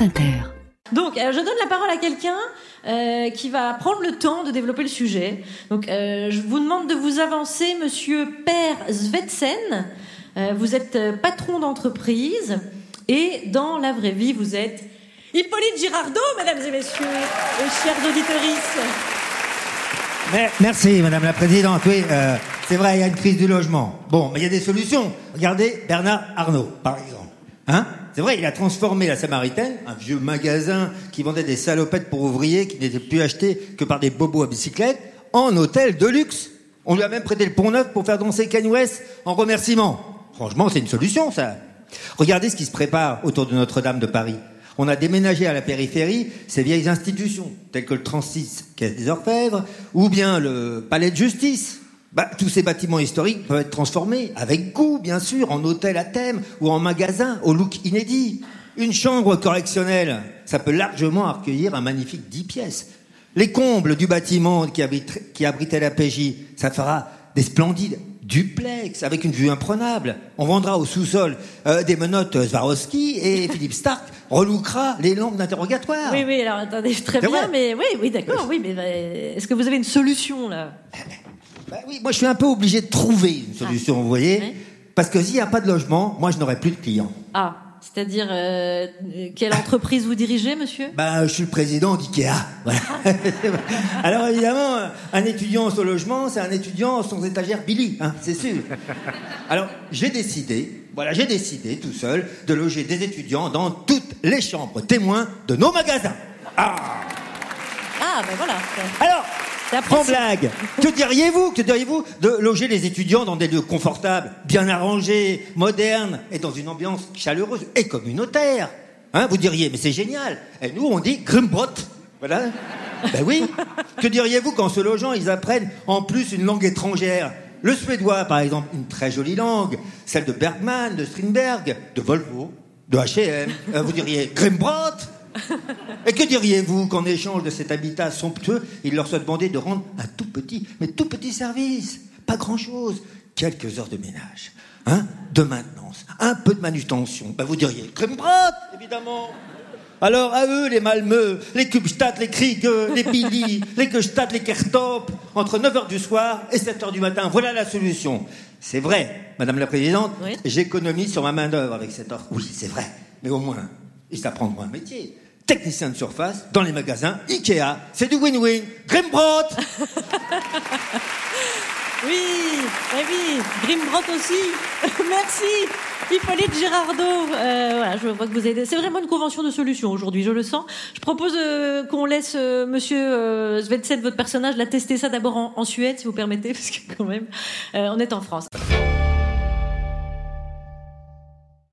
France Inter. Donc, euh, je donne la parole à quelqu'un euh, qui va prendre le temps de développer le sujet. Donc, euh, je vous demande de vous avancer, Monsieur Per Svetsen. Euh, vous êtes patron d'entreprise et dans la vraie vie, vous êtes Hippolyte Girardot, mesdames et messieurs, et chers auditeurs. Mais- merci, Madame la Présidente. Oui, euh, c'est vrai, il y a une crise du logement. Bon, mais il y a des solutions. Regardez Bernard Arnault, par exemple. Hein C'est vrai, il a transformé la Samaritaine, un vieux magasin qui vendait des salopettes pour ouvriers qui n'étaient plus achetés que par des bobos à bicyclette, en hôtel de luxe. On lui a même prêté le pont neuf pour faire danser Kanye en remerciement. Franchement, c'est une solution, ça. Regardez ce qui se prépare autour de Notre-Dame de Paris. On a déménagé à la périphérie ces vieilles institutions, telles que le 36 Caisse des Orfèvres, ou bien le Palais de Justice. Bah, tous ces bâtiments historiques peuvent être transformés, avec goût, bien sûr, en hôtel à thème ou en magasin au look inédit. Une chambre correctionnelle, ça peut largement accueillir un magnifique 10 pièces. Les combles du bâtiment qui, abritait la PJ, ça fera des splendides duplex avec une vue imprenable. On vendra au sous-sol euh, des menottes Swarovski et Philippe Stark relookera les lampes d'interrogatoire. Oui, oui, alors attendez, très bien, vrai. mais oui, oui, d'accord, oui, mais euh, est-ce que vous avez une solution là? Bah oui, moi je suis un peu obligé de trouver une solution, vous voyez. Oui. Parce que s'il n'y a pas de logement, moi je n'aurai plus de clients. Ah, c'est-à-dire euh, quelle entreprise vous dirigez, monsieur? Ben, je suis le président d'IKEA. Voilà. Alors évidemment, un étudiant sans logement, c'est un étudiant sans étagère Billy, hein, c'est sûr. Alors j'ai décidé, voilà, j'ai décidé tout seul de loger des étudiants dans toutes les chambres témoins de nos magasins. Ah Ah, ben voilà. Alors, Sans blague, que diriez-vous, que diriez-vous de loger les étudiants dans des lieux confortables, bien arrangés, modernes et dans une ambiance chaleureuse et communautaire Hein, vous diriez, mais c'est génial. Et nous, on dit Grimbrot. Voilà. Ben oui. Que diriez-vous qu'en se logeant, ils apprennent en plus une langue étrangère? Le suédois, par exemple, une très jolie langue. Celle de Bergman, de Strindberg, de Volvo, de H&M. Vous diriez Grimbrot et que diriez-vous qu'en échange de cet habitat somptueux, il leur soit demandé de rendre un tout petit, mais tout petit service? Pas grand-chose. Quelques heures de ménage, hein, de maintenance, un peu de manutention. Ben vous diriez Krembrot, évidemment. Alors à eux, les Malmeux, les Kubstadt, les Krieg, les Billy, les Gestadt, les Kertop, entre 9h du soir et 7h du matin. Voilà la solution. C'est vrai, Madame la Présidente, Oui. j'économise sur ma main-d'œuvre avec cette offre. Oui, c'est vrai. Mais au moins, ils apprendront un métier. Technicien de surface, dans les magasins, Ikea, c'est du win-win. Grimbrot Oui, eh oui, Grimbrot aussi. Merci, Hippolyte Girardot. Euh, voilà, je vois que vous avez. C'est vraiment une convention de solutions aujourd'hui, je le sens. Je propose euh, qu'on laisse euh, Monsieur euh, Svetsen, votre personnage, la tester ça d'abord en, Suède, si vous permettez, parce que quand même, on est en France.